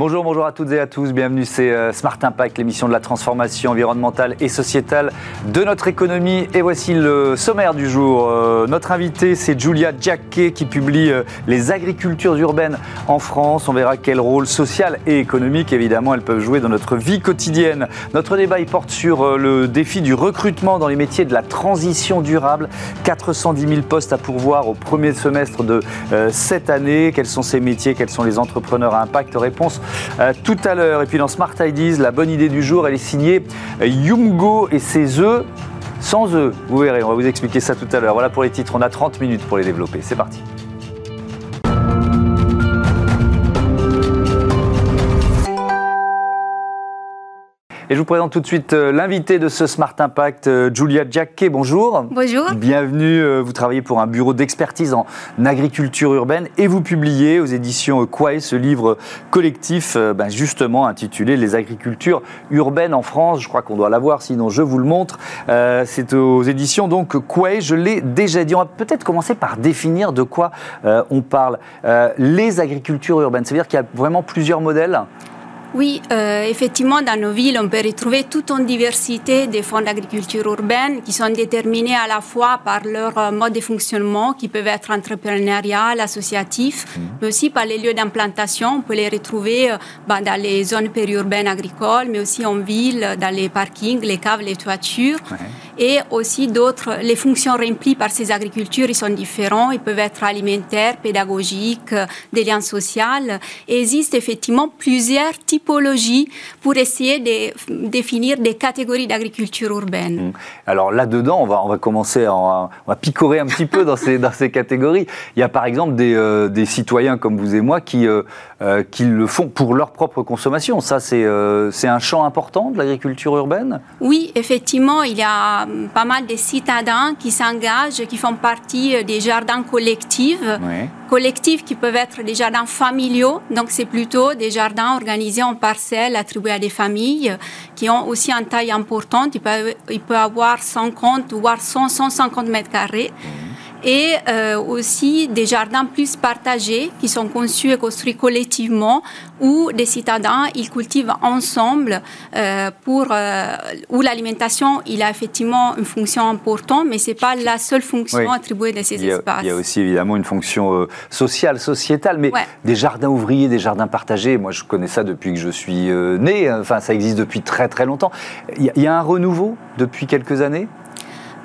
Bonjour, bonjour à toutes et à tous. Bienvenue, c'est euh, Smart Impact, l'émission de la transformation environnementale et sociétale de notre économie. Et voici le sommaire du jour. Euh, notre invité, c'est Julia Jacquet qui publie euh, Les agricultures urbaines en France. On verra quel rôle social et économique, évidemment, elles peuvent jouer dans notre vie quotidienne. Notre débat, il porte sur le défi du recrutement dans les métiers de la transition durable. 410 000 postes à pourvoir au premier semestre de cette année. Quels sont ces métiers? Quels sont les entrepreneurs à impact? Réponse euh, tout à l'heure. Et puis dans Smart Ideas, la bonne idée du jour, elle est signée Yumgo et ses œufs sans œufs. Vous verrez, on va vous expliquer ça tout à l'heure. Voilà pour les titres, on a 30 minutes pour les développer. C'est parti. Et je vous présente tout de suite euh, l'invité de ce Smart Impact, euh, Julia Jacquet. Bonjour. Bonjour. Bienvenue. Euh, vous travaillez pour un bureau d'expertise en agriculture urbaine et vous publiez aux éditions Quae ce livre collectif, ben, justement intitulé Les agricultures urbaines en France. Je crois qu'on doit l'avoir, sinon je vous le montre. C'est aux éditions donc Quae. Je l'ai déjà dit. On va peut-être commencer par définir de quoi on parle. les agricultures urbaines, ça veut dire qu'il y a vraiment plusieurs modèles? Oui, euh, effectivement, dans nos villes, on peut retrouver toute une diversité des fonds d'agriculture urbaine qui sont déterminés à la fois par leur euh, mode de fonctionnement, qui peuvent être entrepreneurial, associatif, mhm. mais aussi par les lieux d'implantation. On peut les retrouver euh, bah, dans les zones périurbaines agricoles, mais aussi en ville, dans les parkings, les caves, les toitures. Et aussi d'autres, les fonctions remplies par ces agricultures, ils sont différents. Ils peuvent être alimentaires, pédagogiques, des liens sociaux. Et il existe effectivement plusieurs types pour essayer de définir des catégories d'agriculture urbaine. Mmh. Alors là-dedans, on va, on va commencer, à, on va picorer un petit peu dans ces, dans ces catégories. Il y a par exemple des, euh, des citoyens comme vous et moi qui, euh, euh, qui le font pour leur propre consommation. Ça, c'est c'est un champ important de l'agriculture urbaine? Oui, effectivement, il y a pas mal de citadins qui s'engagent, qui font partie des jardins collectifs. Collectifs qui peuvent être des jardins familiaux, donc c'est plutôt des jardins organisés en parcelles attribuées à des familles qui ont aussi une taille importante. Il peut, il peut avoir 50 voire 100, 150 mètres carrés. Mmh et euh, aussi des jardins plus partagés qui sont conçus et construits collectivement où des citadins ils cultivent ensemble euh, pour euh, où l'alimentation il a effectivement une fonction importante mais c'est pas la seule fonction attribuée de ces espaces. Il y a aussi évidemment une fonction sociale, sociétale, mais des jardins ouvriers, des jardins partagés. Moi je connais ça depuis que je suis né. Enfin ça existe depuis très très longtemps. Il y a un renouveau depuis quelques années?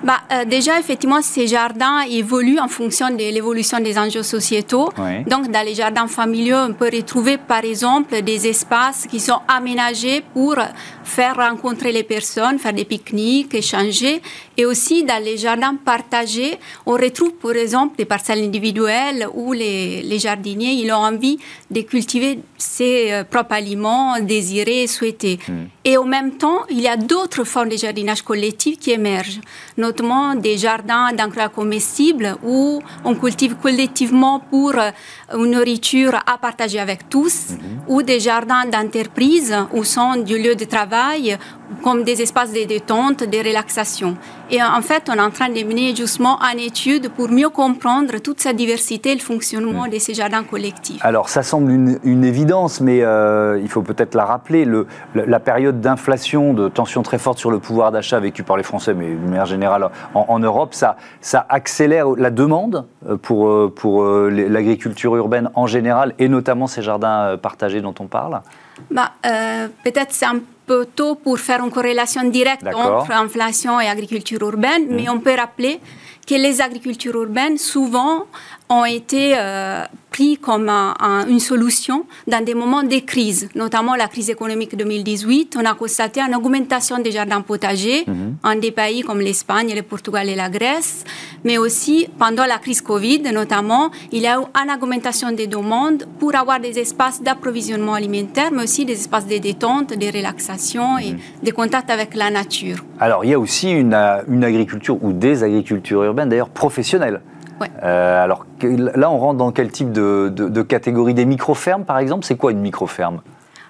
Bah, euh, Déjà, effectivement, ces jardins évoluent en fonction de l'évolution des enjeux sociétaux. Donc, dans les jardins familiaux, on peut retrouver, par exemple, des espaces qui sont aménagés pour faire rencontrer les personnes, faire des pique-niques, échanger. Et aussi, dans les jardins partagés, on retrouve, par exemple, des parcelles individuelles où les, les jardiniers ils ont envie de cultiver ses euh, propres aliments désirés et souhaités. Hmm. Et en même temps, il y a d'autres formes de jardinage collectif qui émergent, notamment des jardins d'engrais comestibles où on cultive collectivement pour euh, une nourriture à partager avec tous, hmm. ou des jardins d'entreprise où sont du lieu de travail comme des espaces de détente, de relaxation. Et en fait, on est en train de mener justement une étude pour mieux comprendre toute cette diversité et le fonctionnement de ces jardins collectifs. Alors, ça semble une, évidence, mais euh, il faut peut-être la rappeler. Le, la période d'inflation, de tension très forte sur le pouvoir d'achat vécu par les Français, mais d'une manière générale en, Europe, ça, ça accélère la demande euh, pour, euh, pour l'agriculture urbaine en général, et notamment ces jardins partagés dont on parle bah, Peut-être c'est un peu tôt pour faire une corrélation directe entre inflation et agriculture urbaine, mais mmh. on peut rappeler que les agricultures urbaines, souvent, ont été euh, pris comme une solution dans des moments de crise, notamment la crise économique 2018. On a constaté une augmentation des jardins potagers mhm. en des pays comme l'Espagne, le Portugal et la Grèce, mais aussi pendant la crise Covid, notamment, il y a eu une augmentation des demandes pour avoir des espaces d'approvisionnement alimentaire, mais aussi des espaces de détente, de relaxation et mhm. de contact avec la nature. Alors, il y a aussi une, une agriculture ou des agricultures urbaines, d'ailleurs professionnelles. Euh, alors là, on rentre dans quel type de, catégorie? Des micro-fermes, par exemple? C'est quoi une micro-ferme?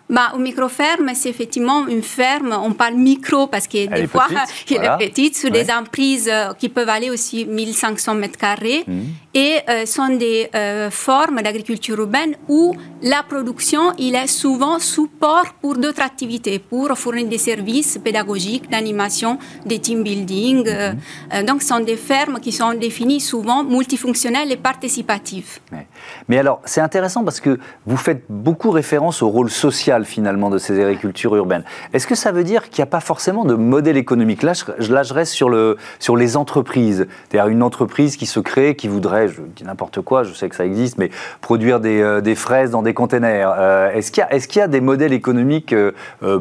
Bah, Une micro-ferme, c'est effectivement une ferme, on parle micro parce que des fois, elle est petite, sur des emprises euh, qui peuvent aller aussi 1500 mètres carrés. Mmh. Et euh, sont des euh, formes d'agriculture urbaine où la production, il est souvent support pour d'autres activités, pour fournir des services pédagogiques, d'animation, des team building. Mmh. donc, ce sont des fermes qui sont définies souvent multifonctionnelles et participatives. Mais alors, c'est intéressant parce que vous faites beaucoup référence au rôle social finalement de ces agricultures urbaines. Est-ce que ça veut dire qu'il n'y a pas forcément de modèle économique? Là je, là, je reste sur, le, sur les entreprises. C'est-à-dire une entreprise qui se crée, qui voudrait, je dis n'importe quoi, je sais que ça existe, mais produire des, euh, des fraises dans des containers. Euh, est-ce qu'il y, est qu'il y, a des modèles économiques euh,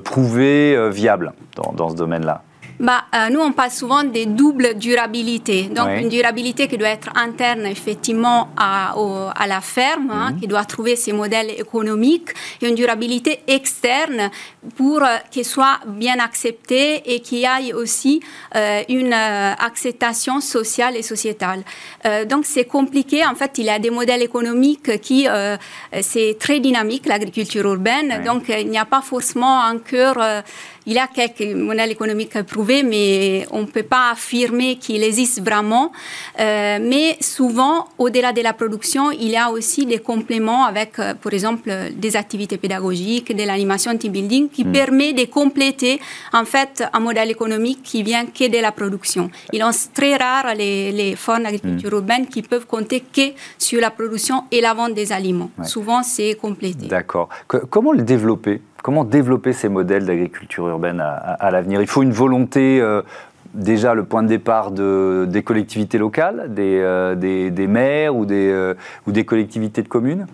prouvés, viables dans, dans ce domaine-là? Bah, euh, Nous, on parle souvent des doubles durabilités. Donc, une durabilité qui doit être interne, effectivement, à, à la ferme, hein, mhm. qui doit trouver ses modèles économiques, et une durabilité externe pour euh, qu'elle soit bien acceptée et qu'il y ait aussi euh, une acceptation sociale et sociétale. donc, c'est compliqué. En fait, il y a des modèles économiques qui, c'est très dynamique, l'agriculture urbaine. Donc, il n'y a pas forcément un cœur il y a quelques modèles économiques prouvés, mais on ne peut pas affirmer qu'il existe vraiment. Euh, mais souvent, au-delà de la production, il y a aussi des compléments avec, euh, par exemple, des activités pédagogiques, de l'animation team building, qui mm. permet de compléter, en fait, un modèle économique qui vient que de la production. Il est très rare les, les formes d'agriculture mm. urbaine qui peuvent compter que sur la production et la vente des aliments. Souvent, c'est complété. D'accord. Comment le développer? Comment développer ces modèles d'agriculture urbaine à, l'avenir? Il faut une volonté, euh, déjà le point de départ de, des collectivités locales, des, euh, des, maires ou des, euh, ou des collectivités de communes?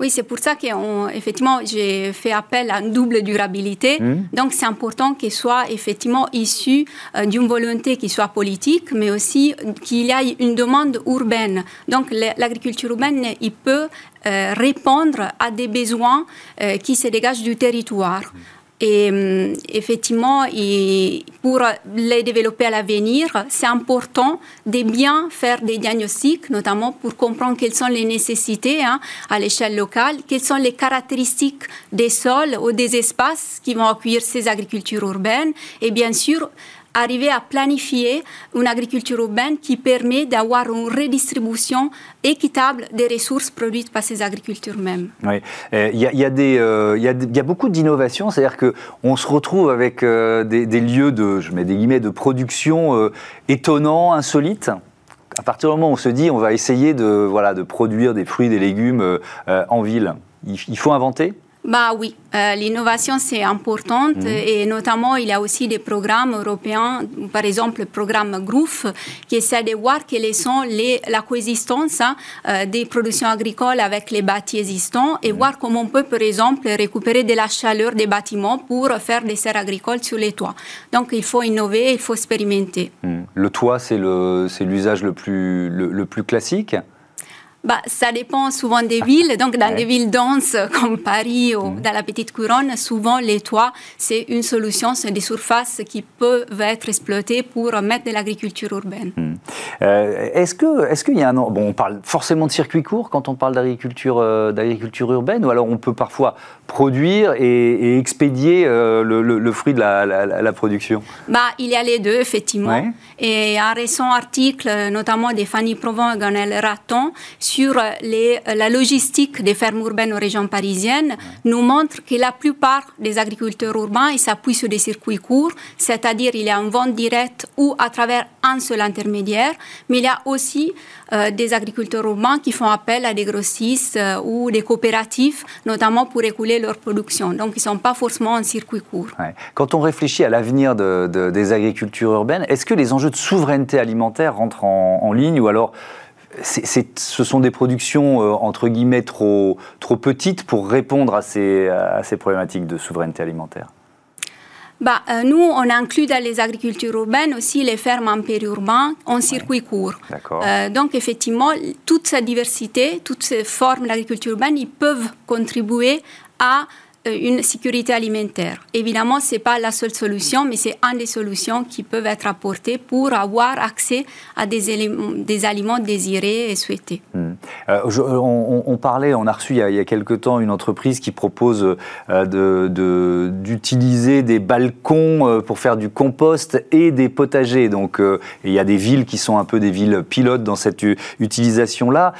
Oui, c'est pour ça qu'effectivement, j'ai fait appel à une double durabilité. Mmh. Donc, c'est important qu'elle soit effectivement issue euh, d'une volonté qui soit politique, mais aussi qu'il y ait une demande urbaine. Donc, l'agriculture urbaine, il peut répondre à des besoins euh, qui se dégagent du territoire. Et euh, effectivement, pour les développer à l'avenir, c'est important de bien faire des diagnostics, notamment pour comprendre quelles sont les nécessités hein, à l'échelle locale, quelles sont les caractéristiques des sols ou des espaces qui vont accueillir ces agricultures urbaines, et bien sûr arriver à planifier une agriculture urbaine qui permet d'avoir une redistribution équitable des ressources produites par ces agricultures mêmes. Oui, il y, a, euh, beaucoup d'innovations, c'est-à-dire qu'on se retrouve avec euh, des, lieux de, je mets des guillemets, de production euh, étonnants, insolites. À partir du moment où on se dit on va essayer de, voilà, de produire des fruits, des légumes en ville, il faut inventer bah oui, euh, l'innovation c'est importante mhm. et notamment il y a aussi des programmes européens, par exemple le programme GROUF qui essaie de voir quelles sont les, la coexistence hein, euh, des productions agricoles avec les bâtis existants et mhm. voir comment on peut par exemple récupérer de la chaleur des bâtiments pour faire des serres agricoles sur les toits. Donc il faut innover, il faut expérimenter. Mhm. Le toit c'est l'usage le, plus, le plus classique bah, ça dépend souvent des villes. Donc, dans des villes denses comme Paris ou mm. dans la petite couronne, souvent les toits, c'est une solution, c'est des surfaces qui peuvent être exploitées pour mettre de l'agriculture urbaine. Mm. Euh, est-ce que, est-ce qu'il y a un, bon, on parle forcément de circuit court quand on parle d'agriculture, euh, d'agriculture urbaine, ou alors on peut parfois produire et, expédier euh, le, fruit de la, production? Bah, il y a les deux effectivement. Et un récent article, notamment de Fanny Provence et Ganel Raton, sur les, la logistique des fermes urbaines aux régions parisiennes nous montre que la plupart des agriculteurs urbains s'appuient sur des circuits courts, c'est-à-dire il y a une vente directe ou à travers un seul intermédiaire, mais il y a aussi euh, des agriculteurs urbains qui font appel à des grossistes euh, ou des coopératives, notamment pour écouler leur production. Donc, ils ne sont pas forcément en circuit court. Quand on réfléchit à l'avenir de, des agricultures urbaines, est-ce que les enjeux de souveraineté alimentaire rentrent en ligne ou alors ce sont des productions euh, entre guillemets trop, trop petites pour répondre à ces, à ces problématiques de souveraineté alimentaire. Bah, euh, nous, on inclut dans les agricultures urbaines aussi les fermes en périurbain en circuit court. Euh, donc, effectivement, toute cette diversité, toutes ces formes d'agriculture urbaine, ils peuvent contribuer à une sécurité alimentaire. Évidemment, ce n'est pas la seule solution, mais c'est une des solutions qui peuvent être apportées pour avoir accès à des, des aliments désirés et souhaités. Hmm. Euh, on, parlait, on a reçu il y a, il quelque temps une entreprise qui propose euh, d'utiliser des balcons pour faire du compost et des potagers. Donc, il y a des villes qui sont un peu des villes pilotes dans cette utilisation-là.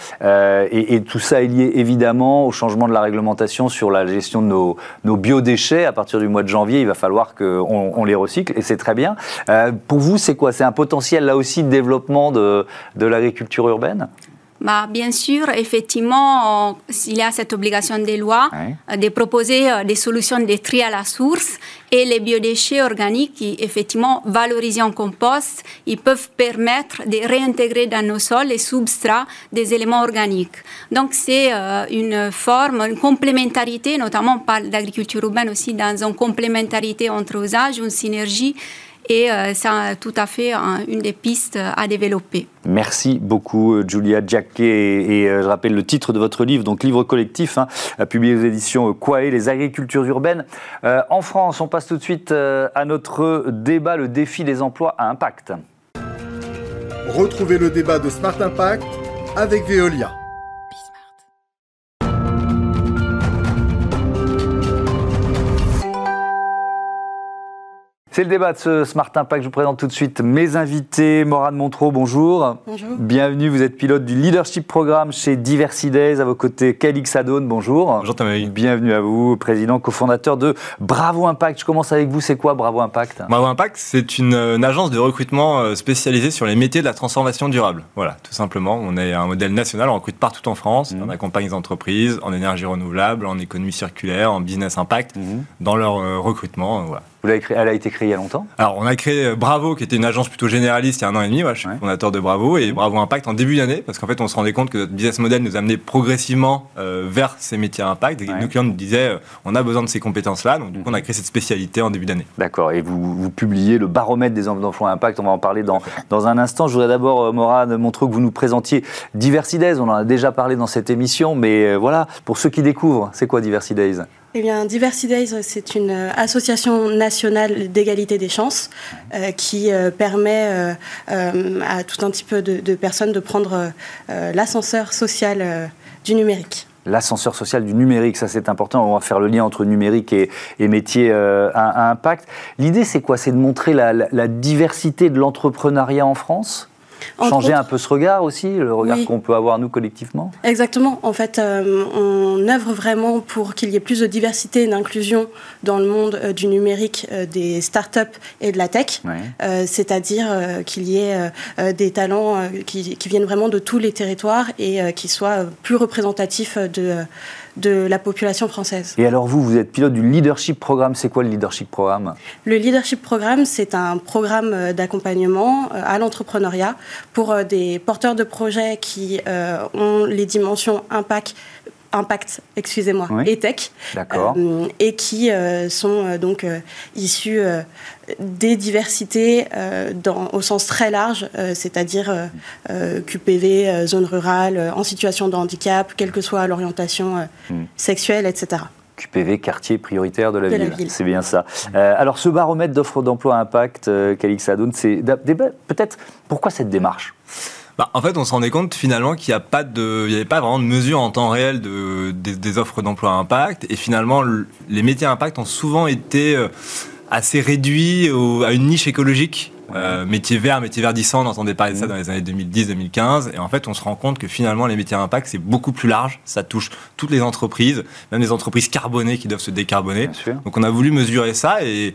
Et tout ça est lié évidemment au changement de la réglementation sur la gestion de nos nos, biodéchets, à partir du mois de janvier, il va falloir qu'on on les recycle, et c'est très bien. Euh, pour vous, c'est quoi? C'est un potentiel là aussi de développement de l'agriculture urbaine? Bah, bien sûr, effectivement, il y a cette obligation des lois euh, de proposer euh, des solutions de tri à la source et les biodéchets organiques, qui, effectivement, valorisés en compost, ils peuvent permettre de réintégrer dans nos sols les substrats des éléments organiques. Donc, c'est euh, une forme, une complémentarité, notamment par l'agriculture urbaine aussi, dans une complémentarité entre usages, une synergie et c'est euh, tout à fait une des pistes à développer. Merci beaucoup euh, Julia Jacquet et, euh, je rappelle le titre de votre livre, donc livre collectif, hein, publié aux éditions Quae, les agricultures urbaines. en France, on passe tout de suite à notre débat, le défi des emplois à impact. Retrouvez le débat de Smart Impact avec Veolia. C'est le débat de ce Smart Impact. Je vous présente tout de suite mes invités. Morane Montreux, bonjour. Bonjour. Bienvenue, vous êtes pilote du Leadership Programme chez Diversidays. À vos côtés, Calix Adone, bonjour. Bonjour Thomas. Bienvenue à vous, président, cofondateur de Bravo Impact. Je commence avec vous, c'est quoi Bravo Impact? Bravo Impact, c'est une, agence de recrutement euh, spécialisée sur les métiers de la transformation durable. Voilà, tout simplement. On est un modèle national, on recrute partout en France. Mmh. On accompagne les entreprises en énergie renouvelable, en économie circulaire, en business impact, mmh. dans leur euh, recrutement. Voilà elle a été créée il y a longtemps Alors, on a créé euh, Bravo, qui était une agence plutôt généraliste il y a un an et demi. je suis fondateur de Bravo et Bravo Impact en début d'année, parce qu'en fait, on se rendait compte que notre business model nous amenait progressivement euh, vers ces métiers à impact. Et nos clients nous disaient, euh, on a besoin de ces compétences-là. Donc, du coup, on a créé cette spécialité en début d'année. D'accord. Et vous, vous, publiez le baromètre des emplois à impact. On va en parler dans, dans un instant. Je voudrais d'abord, Morane, montrer que vous nous présentiez Diversidays. On en a déjà parlé dans cette émission, mais voilà, pour ceux qui découvrent, c'est quoi Diversidays? Eh bien, Diversity Days, c'est une euh, association nationale d'égalité des chances euh, qui euh, permet à tout un petit peu de, personnes de prendre l'ascenseur social du numérique. L'ascenseur social du numérique, ça c'est important. On va faire le lien entre numérique et, et métier à, impact. L'idée, c'est quoi? C'est de montrer la diversité de l'entrepreneuriat en France? Changer un peu ce regard aussi, le regard qu'on peut avoir nous collectivement Exactement. En fait, euh, on œuvre vraiment pour qu'il y ait plus de diversité et d'inclusion dans le monde euh, du numérique, euh, des startups et de la tech. C'est-à-dire qu'il y ait des talents qui, qui, viennent vraiment de tous les territoires et qui soient plus représentatifs de de la population française. Et alors vous, vous êtes pilote du Leadership Programme. C'est quoi le Leadership Programme? Le Leadership Programme, c'est un programme euh, d'accompagnement euh, à l'entrepreneuriat pour euh, des porteurs de projets qui ont les dimensions impact Impact, excusez-moi, et Tech, euh, et qui euh, sont euh, donc issus des diversités dans, au sens très large, c'est-à-dire QPV, zone rurale, en situation de handicap, quelle que soit l'orientation hmm. sexuelle, etc. QPV, quartier prioritaire de la, ville. C'est bien ça. alors, ce baromètre d'offres d'emploi impact, Calix Adoun, c'est peut-être pourquoi cette démarche? Bah, en fait, on se rendait compte finalement qu'il n'y a pas de, il y avait pas vraiment de mesure en temps réel de, des, offres d'emploi à impact. Et finalement, les métiers à impact ont souvent été euh, assez réduits à une niche écologique euh, métier vert, métier verdissant, on entendait parler de ça mmh. dans les années 2010-2015. Et en fait, on se rend compte que finalement, les métiers à impact, c'est beaucoup plus large. Ça touche toutes les entreprises, même les entreprises carbonées qui doivent se décarboner. Donc, on a voulu mesurer ça et,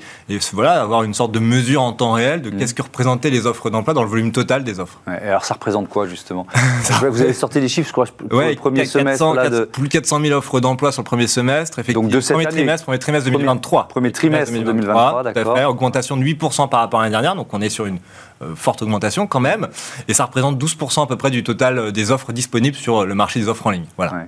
voilà, avoir une sorte de mesure en temps réel de mmh. qu'est-ce que représentaient les offres d'emploi dans le volume total des offres. et alors, ça représente quoi, justement? Vous avez sorti des chiffres, je crois, pour le premier semestre. Plus de 400 000 offres d'emploi sur le premier semestre. Effectivement, Donc, de cette premier trimestre, premier trimestre 2023. Premier trimestre 2023, d'accord. Augmentation de 8% par rapport à l'année dernière. Donc, on est sur une euh, forte augmentation quand même. Et ça représente 12% à peu près du total euh, des offres disponibles sur le marché des offres en ligne. Voilà.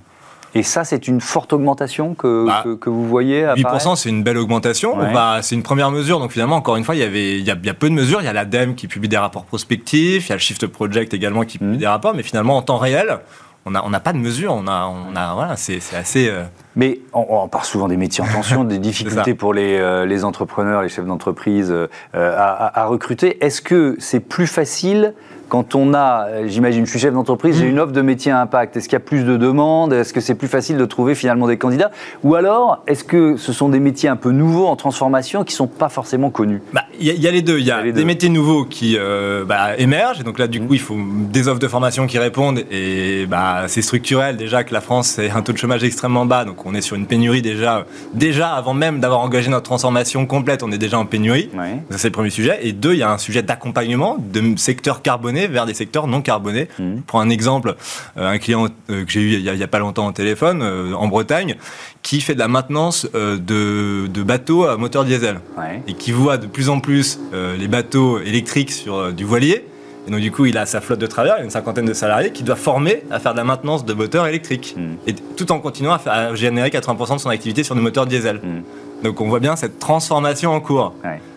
Et ça, c'est une forte augmentation que, bah, que, vous voyez 8%, c'est une belle augmentation. c'est une première mesure. Donc finalement, encore une fois, il y, avait, il y, a, peu de mesures. Il y a l'ADEME qui publie des rapports prospectifs, il y a le Shift Project également qui publie mmh. des rapports. Mais finalement, en temps réel, on n'a on a pas de mesure. On a, on a, voilà, c'est assez. Euh, Mais on, parle souvent des métiers en tension, des difficultés pour les, euh, les, entrepreneurs, les chefs d'entreprise euh, à, à, recruter. Est-ce que c'est plus facile quand on a, euh, j'imagine, je suis chef d'entreprise, j'ai mm. une offre de métier à impact. Est-ce qu'il y a plus de demandes? Est-ce que c'est plus facile de trouver finalement des candidats? Ou alors, est-ce que ce sont des métiers un peu nouveaux en transformation qui ne sont pas forcément connus? Bah, Il y, a les deux. Il y a, des métiers nouveaux qui euh, bah, émergent. Et donc là, du mm. coup, il faut des offres de formation qui répondent. Et bah, c'est structurel déjà que la France ait un taux de chômage extrêmement bas. Donc on est sur une pénurie déjà, déjà avant même d'avoir engagé notre transformation complète, on est déjà en pénurie. Ça, c'est le premier sujet. Et deux, il y a un sujet d'accompagnement de secteurs carbonés vers des secteurs non carbonés. Mmh. Pour un exemple, euh, un client euh, que j'ai eu il n'y a, pas longtemps au téléphone, euh, en Bretagne, qui fait de la maintenance de, bateaux à moteur diesel et qui voit de plus en plus les bateaux électriques sur du voilier. Et donc, du coup, il a sa flotte de travers, une cinquantaine de salariés, qui doit former à faire de la maintenance de moteurs électriques. Mmh. Et tout en continuant à, faire, à générer 80% de son activité sur des moteurs diesel. Mmh. Donc on voit bien cette transformation en cours.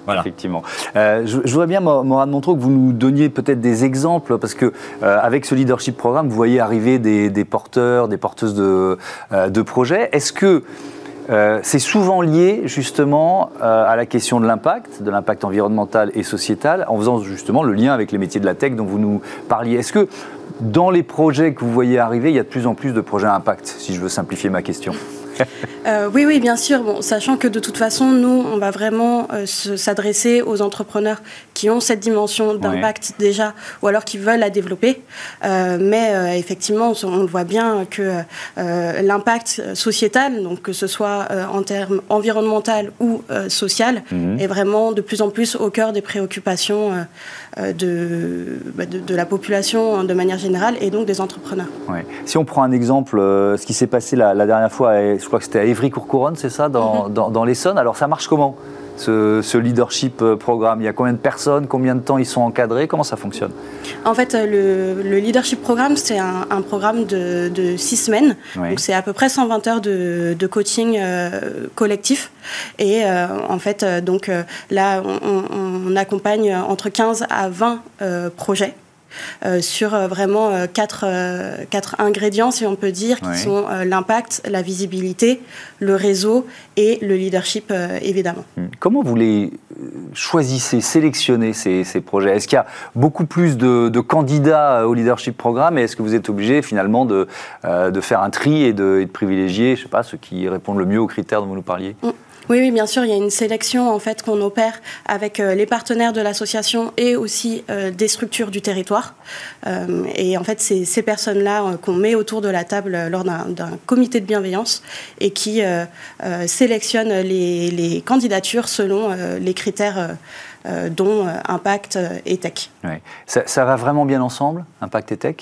voilà. Effectivement. Euh, je, voudrais bien, Morane Montreux, que vous nous donniez peut-être des exemples, parce que euh, avec ce leadership programme, vous voyez arriver des, porteurs, des porteuses de, euh, de projets. Est-ce que c'est souvent lié justement à la question de l'impact, de l'impact environnemental et sociétal, en faisant justement le lien avec les métiers de la tech dont vous nous parliez. Est-ce que dans les projets que vous voyez arriver, il y a de plus en plus de projets à impact, si je veux simplifier ma question? euh, oui, oui, bien sûr. Bon, sachant que de toute façon, nous, on va vraiment euh, s'adresser aux entrepreneurs qui ont cette dimension d'impact déjà, ou alors qui veulent la développer. Euh, mais effectivement, on, voit bien que l'impact sociétal, donc que ce soit en termes environnemental ou social, mhm. est vraiment de plus en plus au cœur des préoccupations bah, de, de, la population de manière générale et donc des entrepreneurs. Si on prend un exemple, ce qui s'est passé la, la dernière fois, je crois que c'était à Évry-Courcouronne, c'est ça, dans, mhm. dans, l'Essonne. Alors ça marche comment? Ce, leadership euh, programme? Il y a combien de personnes? Combien de temps ils sont encadrés? Comment ça fonctionne? En fait, euh, le, leadership programme, c'est un, programme de, six semaines. Donc, c'est à peu près 120 heures de, coaching euh, collectif. Et en fait, donc là, on, on, accompagne entre 15 à 20 projets. Euh, sur euh, vraiment euh, quatre, quatre, ingrédients, si on peut dire, qui sont l'impact, la visibilité, le réseau et le leadership, évidemment. Hmm. Comment vous les choisissez, sélectionnez ces, ces projets? Est-ce qu'il y a beaucoup plus de, candidats au leadership programme et est-ce que vous êtes obligé finalement de, de faire un tri et de, privilégier, je sais pas, ceux qui répondent le mieux aux critères dont vous nous parliez? Hmm. Oui, oui, bien sûr, il y a une sélection en fait qu'on opère avec euh, les partenaires de l'association et aussi euh, des structures du territoire. Euh, et en fait, c'est ces personnes-là qu'on met autour de la table lors d'un comité de bienveillance et qui sélectionnent les, candidatures selon les critères dont impact et tech. Ça, ça va vraiment bien ensemble, impact et tech?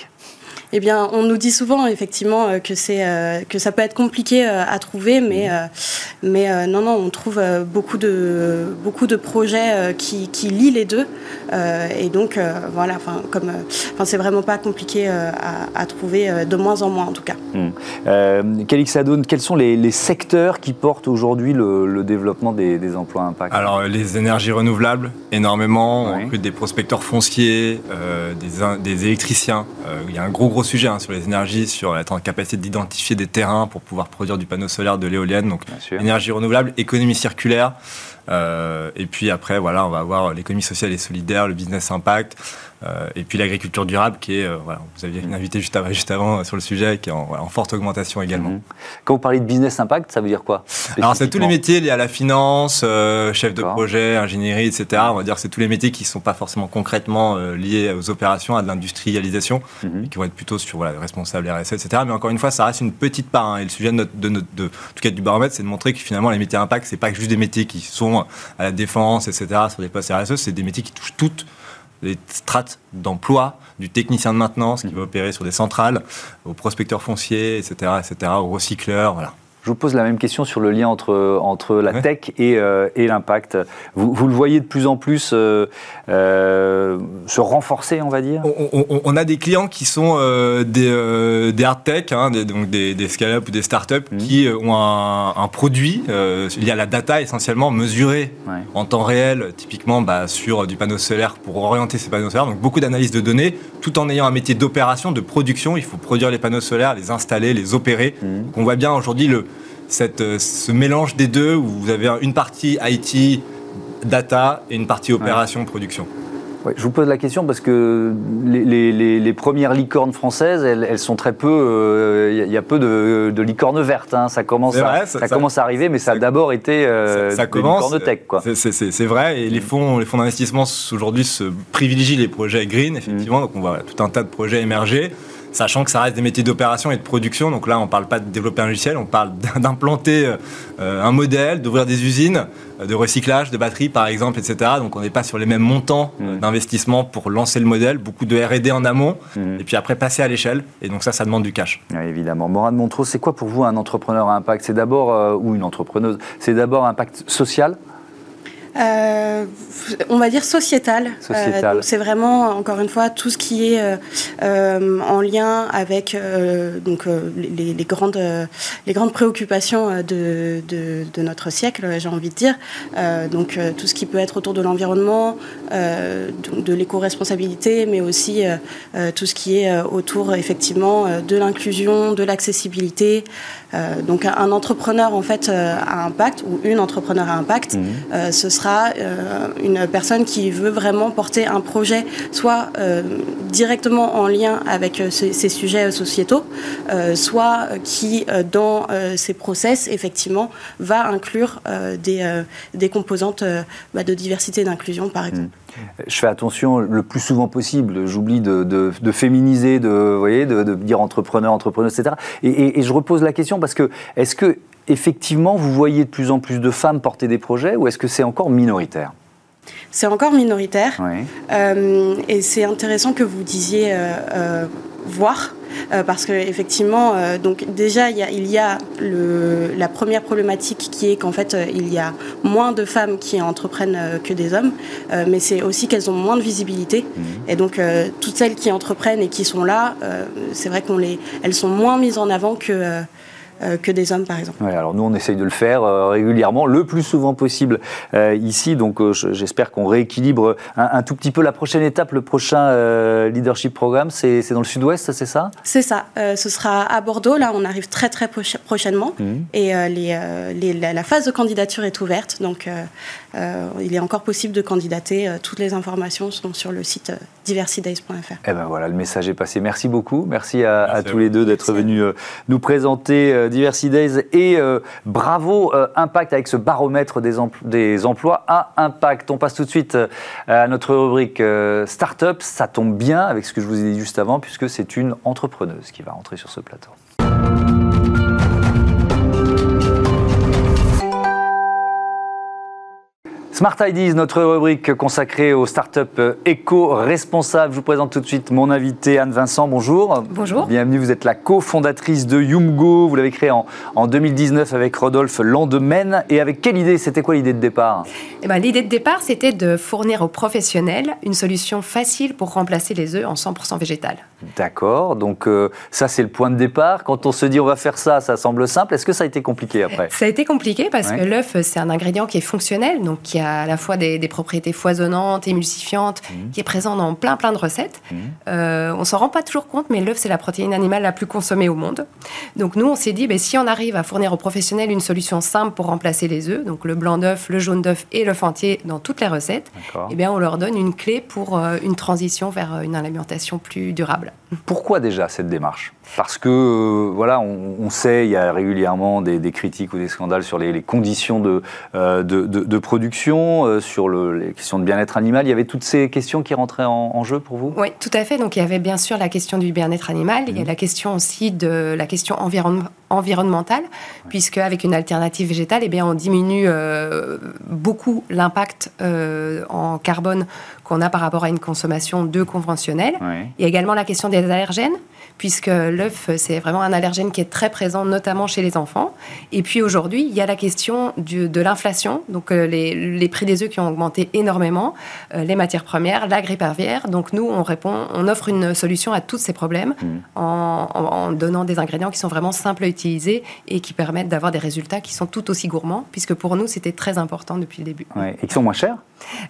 Eh bien, on nous dit souvent effectivement euh, que c'est euh, que ça peut être compliqué euh, à trouver, mais mais non non, on trouve beaucoup de beaucoup de projets qui, qui lient les deux, et donc voilà, enfin comme enfin c'est vraiment pas compliqué à, trouver de moins en moins en tout cas. Mmh. Calix quels sont les, secteurs qui portent aujourd'hui le, développement des, emplois impact? Alors les énergies renouvelables énormément, on des prospecteurs fonciers, des, des électriciens. il y a un gros gros sujet hein, sur les énergies, sur la capacité d'identifier des terrains pour pouvoir produire du panneau solaire, de l'éolienne. Donc, énergie renouvelable, économie circulaire. Euh, et puis après, voilà, on va avoir l'économie sociale et solidaire, le business impact. Euh, et puis l'agriculture durable, qui est, euh, voilà, vous aviez une invitée juste avant, juste avant sur le sujet, qui est en, forte augmentation également. Mhm. Quand vous parlez de business impact, ça veut dire quoi? Alors c'est tous les métiers liés à la finance, euh, chef de projet, ingénierie, etc. On va dire que c'est tous les métiers qui ne sont pas forcément concrètement liés aux opérations, à de l'industrialisation, mhm. qui vont être plutôt sur voilà, responsable RSE, etc. Mais encore une fois, ça reste une petite part. Hein. et le sujet de notre, de notre de, tout cas du baromètre, c'est de montrer que finalement les métiers impact, c'est pas juste des métiers qui sont à la défense, etc. sur des postes RSE, c'est des métiers qui touchent toutes les strates d'emploi du technicien de maintenance qui va opérer sur des centrales, aux prospecteurs fonciers, etc., etc., aux recycleurs, voilà. Je vous pose la même question sur le lien entre, entre la tech et, euh, et l'impact. Vous, vous, le voyez de plus en plus euh, euh, se renforcer, on va dire? On, on, on, a des clients qui sont des, des hard tech, hein, des, donc des, des scale-up ou des startups mmh. qui ont un, un produit lié à la data essentiellement mesuré ouais. en temps réel, typiquement bah, sur du panneau solaire pour orienter ces panneaux solaires. Donc beaucoup d'analyse de données, tout en ayant un métier d'opération, de production. Il faut produire les panneaux solaires, les installer, les opérer. Mmh. Donc on voit bien aujourd'hui le cette, euh, ce mélange des deux où vous avez une partie IT, data et une partie opération, ouais. production ouais, Je vous pose la question parce que les, les, les premières licornes françaises, elles, elles, sont très peu. Il euh, y a peu de, de licornes vertes. Hein. Ça, commence à, vrai, ça, ça, commence à arriver, mais ça, ça a d'abord été euh, ça, commence, licornes tech. C'est vrai. Et les fonds, les fonds d'investissement aujourd'hui se privilégient les projets green, effectivement. Mmh. Donc on voit tout un tas de projets émerger sachant que ça reste des métiers d'opération et de production. Donc là, on ne parle pas de développer un logiciel, on parle d'implanter euh, un modèle, d'ouvrir des usines euh, de recyclage de batteries, par exemple, etc. Donc on n'est pas sur les mêmes montants mmh. d'investissement pour lancer le modèle, beaucoup de R&D en amont, mmh. et puis après passer à l'échelle. Et donc ça, ça demande du cash. Oui, évidemment. Morane Montreux, c'est quoi pour vous un entrepreneur à impact? C'est d'abord, euh, ou une entrepreneuse, c'est d'abord impact social? Euh, on va dire sociétal. Euh, c'est vraiment, encore une fois, tout ce qui est euh, en lien avec donc, les, les, grandes, les grandes préoccupations de, de, de notre siècle, j'ai envie de dire. donc tout ce qui peut être autour de l'environnement, de, de l'éco-responsabilité, mais aussi tout ce qui est autour, effectivement, de l'inclusion, de l'accessibilité. donc un, entrepreneur, en fait, à impact, ou une entrepreneur à impact, mmh. ce sera euh, une personne qui veut vraiment porter un projet, soit euh, directement en lien avec euh, ces, ces, sujets sociétaux, soit qui, dans ces process, effectivement, va inclure des, des composantes bah, de diversité et d'inclusion, par exemple. Mmh. Je fais attention le plus souvent possible. J'oublie de, féminiser, de, voyez, de, dire entrepreneur, entrepreneuse, etc. Et, et, et, je repose la question parce que est-ce que effectivement, vous voyez de plus en plus de femmes porter des projets ou est-ce que c'est encore minoritaire? C'est encore minoritaire. Oui. Euh, et c'est intéressant que vous disiez euh, euh, voir. parce qu'effectivement, donc déjà, il y a, il y a le, la première problématique qui est qu'en fait, il y a moins de femmes qui entreprennent que des hommes, mais c'est aussi qu'elles ont moins de visibilité. Mmh. Et donc, toutes celles qui entreprennent et qui sont là, c'est vrai qu'elles sont moins mises en avant que que des hommes, par exemple. Ouais, alors nous, on essaye de le faire euh, régulièrement, le plus souvent possible euh, ici. Donc j'espère qu'on rééquilibre un, un, tout petit peu la prochaine étape, le prochain leadership programme. C'est dans le sud-ouest, c'est ça? C'est ça. ce sera à Bordeaux. Là, on arrive très très prochainement. Mmh. Et les, les, la, la, phase de candidature est ouverte. Donc il est encore possible de candidater. toutes les informations sont sur le site diversidays.fr. Eh ben voilà, le message est passé. Merci beaucoup. Merci à, Merci à tous les deux d'être venus nous présenter Diversity Days et euh, bravo euh, Impact avec ce baromètre des, empl des, emplois à Impact. On passe tout de suite euh, à notre rubrique Startup. Ça tombe bien avec ce que je vous ai dit juste avant puisque c'est une entrepreneuse qui va rentrer sur ce plateau. Smart Ideas, notre rubrique consacrée aux startups éco-responsables. Je vous présente tout de suite mon invité Anne Vincent. Bonjour. Bonjour. Bienvenue. Vous êtes la cofondatrice de Yumgo. Vous l'avez créé en, en, 2019 avec Rodolphe Landemen. Et avec quelle idée? C'était quoi l'idée de départ? Eh ben, L'idée de départ, c'était de fournir aux professionnels une solution facile pour remplacer les œufs en 100% végétal. D'accord. Donc euh, ça, c'est le point de départ. Quand on se dit on va faire ça, ça semble simple. Est-ce que ça a été compliqué après? Ça a été compliqué parce ouais. que l'œuf, c'est un ingrédient qui est fonctionnel, donc qui a à la fois des, des propriétés foisonnantes, émulsifiantes, mmh. qui est présent dans plein plein de recettes. Mmh. Euh, on s'en rend pas toujours compte, mais l'œuf c'est la protéine animale la plus consommée au monde. Donc nous on s'est dit, ben, si on arrive à fournir aux professionnels une solution simple pour remplacer les œufs, donc le blanc d'œuf, le jaune d'œuf et l'œuf entier dans toutes les recettes, eh bien on leur donne une clé pour euh, une transition vers une alimentation plus durable. Pourquoi déjà cette démarche? Parce que euh, voilà, on, on, sait, il y a régulièrement des, des, critiques ou des scandales sur les, les conditions de, euh, de, de, de, production, euh, sur le, les questions de bien-être animal. Il y avait toutes ces questions qui rentraient en, en, jeu pour vous? Oui, tout à fait. Donc il y avait bien sûr la question du bien-être animal. Mmh. Il y a la question aussi de la question environ, environnementale, ouais. puisque avec une alternative végétale, eh bien, on diminue beaucoup l'impact en carbone qu'on a par rapport à une consommation d'œufs conventionnelle. Ouais. Il y a également la question des allergènes, puisque l'œuf, c'est vraiment un allergène qui est très présent, notamment chez les enfants. Et puis aujourd'hui, il y a la question de l'inflation, donc euh, les, prix des œufs qui ont augmenté énormément, euh, les matières premières, la grippe aviaire. Donc nous, on répond, on offre une solution à tous ces problèmes mmh. en, donnant des ingrédients qui sont vraiment simples à utiliser et qui permettent d'avoir des résultats qui sont tout aussi gourmands, puisque pour nous, c'était très important depuis le début. Et qui sont moins chers?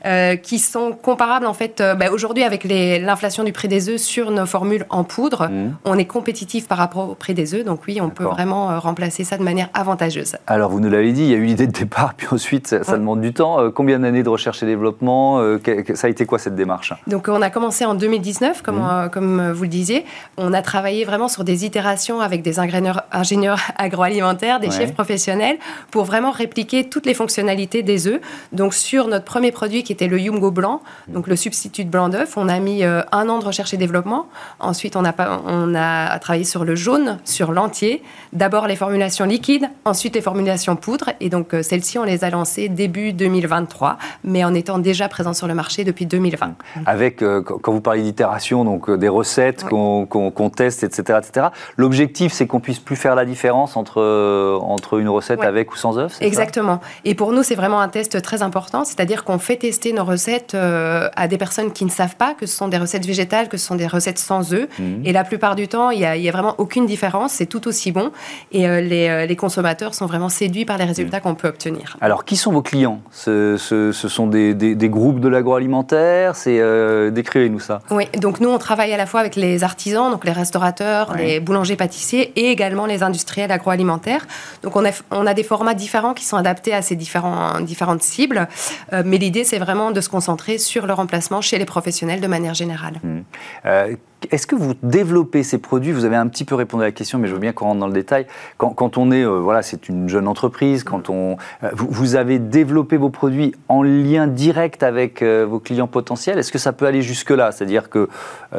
Euh, Qui sont comparables, en fait, bah, aujourd'hui avec l'inflation du prix des œufs sur nos formules en poudre, mmh. on est compétitif par rapport au prix des œufs. Donc oui, on peut vraiment remplacer ça de manière avantageuse. Alors vous nous l'avez dit, il y a eu l'idée de départ, puis ensuite ça, demande du temps. Euh, combien d'années de recherche et développement euh, Ça a été quoi cette démarche? Donc on a commencé en 2019, comme, mmh. euh, comme vous le disiez. On a travaillé vraiment sur des itérations avec des ingénieurs, ingénieurs agroalimentaires, des chefs professionnels, pour vraiment répliquer toutes les fonctionnalités des œufs. Donc sur notre premier produit qui était le Yumgo blanc, donc le substitut de blanc d'œuf, on a mis un an de recherche et développement. Ensuite on a, on a travaillé sur le jaune, sur l'entier. D'abord les formulations liquides, ensuite les formulations poudre. Et donc, euh, celles-ci, on les a lancées début 2023, mais en étant déjà présents sur le marché depuis 2020. Avec, euh, quand vous parlez d'itération, donc euh, des recettes qu'on teste, etc. etc. L'objectif, c'est qu'on puisse plus faire la différence entre, entre une recette avec ou sans œufs Exactement. et pour nous, c'est vraiment un test très important, c'est-à-dire qu'on fait tester nos recettes à des personnes qui ne savent pas que ce sont des recettes végétales, que ce sont des recettes sans œufs. Mmh. Et la plupart du temps, il n'y a, a, vraiment aucune différence, c'est tout aussi bon. Et les, les consommateurs sont vraiment séduits par les résultats qu'on peut obtenir. Alors, qui sont vos clients? Ce, sont des, groupes de l'agroalimentaire C'est euh, Décrivez-nous ça. Oui, donc nous, on travaille à la fois avec les artisans, donc les restaurateurs, les boulangers-pâtissiers et également les industriels agroalimentaires. Donc, on a, on a des formats différents qui sont adaptés à ces différents, différentes cibles. Euh, mais l'idée, c'est vraiment de se concentrer sur le remplacement chez les professionnels de manière générale. Mm. Est-ce que vous développez ces produits? Vous avez un petit peu répondu à la question, mais je veux bien qu'on rentre dans le détail. Quand, on est, euh, voilà, c'est une jeune entreprise, quand on, euh, vous, avez développé vos produits en lien direct avec euh, vos clients potentiels. Est-ce que ça peut aller jusque là C'est-à-dire que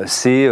c'est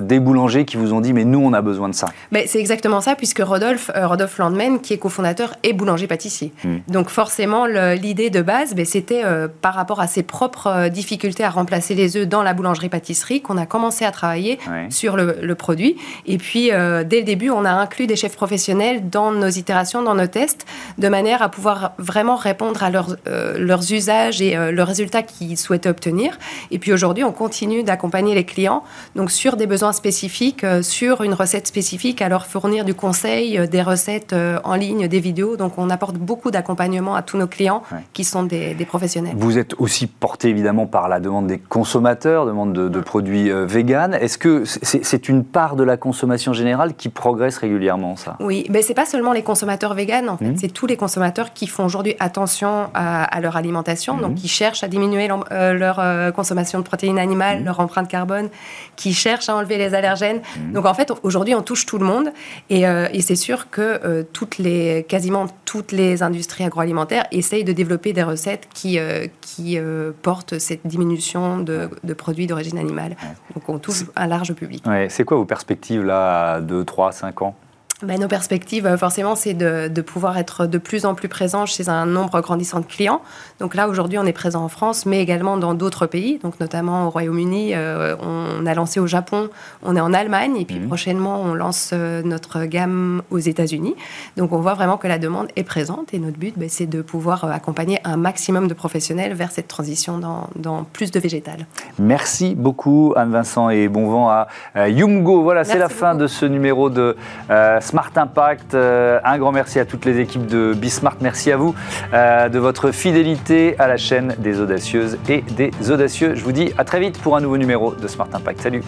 des boulangers qui vous ont dit, mais nous, on a besoin de ça. Mais c'est exactement ça, puisque Rodolphe, Rodolphe Landman, qui est cofondateur, est boulanger-pâtissier. Hmm. Donc forcément, l'idée de base, ben, c'était par rapport à ses propres difficultés à remplacer les œufs dans la boulangerie-pâtisserie qu'on a commencé commencé à travailler sur le, produit. Et puis, euh, dès le début, on a inclus des chefs professionnels dans nos itérations, dans nos tests, de manière à pouvoir vraiment répondre à leurs, euh, leurs usages et euh, le résultat qu'ils souhaitaient obtenir. Et puis aujourd'hui, on continue d'accompagner les clients donc sur des besoins spécifiques, sur une recette spécifique, à leur fournir du conseil, des recettes en ligne, des vidéos. Donc on apporte beaucoup d'accompagnement à tous nos clients qui sont des, professionnels. Vous êtes aussi porté évidemment par la demande des consommateurs, demande de, de produits vegan. Est-ce que c'est une part de la consommation générale qui progresse régulièrement, ça? Oui, mais c'est pas seulement les consommateurs véganes, en fait. Mmh. C'est tous les consommateurs qui font aujourd'hui attention à, leur alimentation, donc mmh. qui cherchent à diminuer euh, leur euh, consommation de protéines animales, mmh. leur empreinte carbone, qui cherchent à enlever les allergènes. Donc en fait, aujourd'hui, on touche tout le monde. Et, euh, c'est sûr que toutes les, quasiment toutes les industries agroalimentaires essayent de développer des recettes qui, qui portent cette diminution de, de produits d'origine animale. Donc on touche un large public. c'est quoi vos perspectives là, à 2, 3, 5 ans? Ben, nos perspectives, euh, forcément, c'est de, pouvoir être de plus en plus présent chez un nombre grandissant de clients. Donc là, aujourd'hui, on est présent en France, mais également dans d'autres pays, donc notamment au Royaume-Uni. Euh, on a lancé au Japon, on est en Allemagne, et puis mhm. prochainement, on lance euh, notre gamme aux États-Unis. Donc on voit vraiment que la demande est présente, et notre but, ben, c'est de pouvoir accompagner un maximum de professionnels vers cette transition dans, plus de végétal. Merci beaucoup, Anne-Vincent, et bon vent à Yumgo. Voilà, c'est la fin de ce numéro de Smart Impact. Euh, un grand merci à toutes les équipes de Bismart. Merci à vous euh, de votre fidélité à la chaîne des audacieuses et des audacieux. Je vous dis à très vite pour un nouveau numéro de Smart Impact. Salut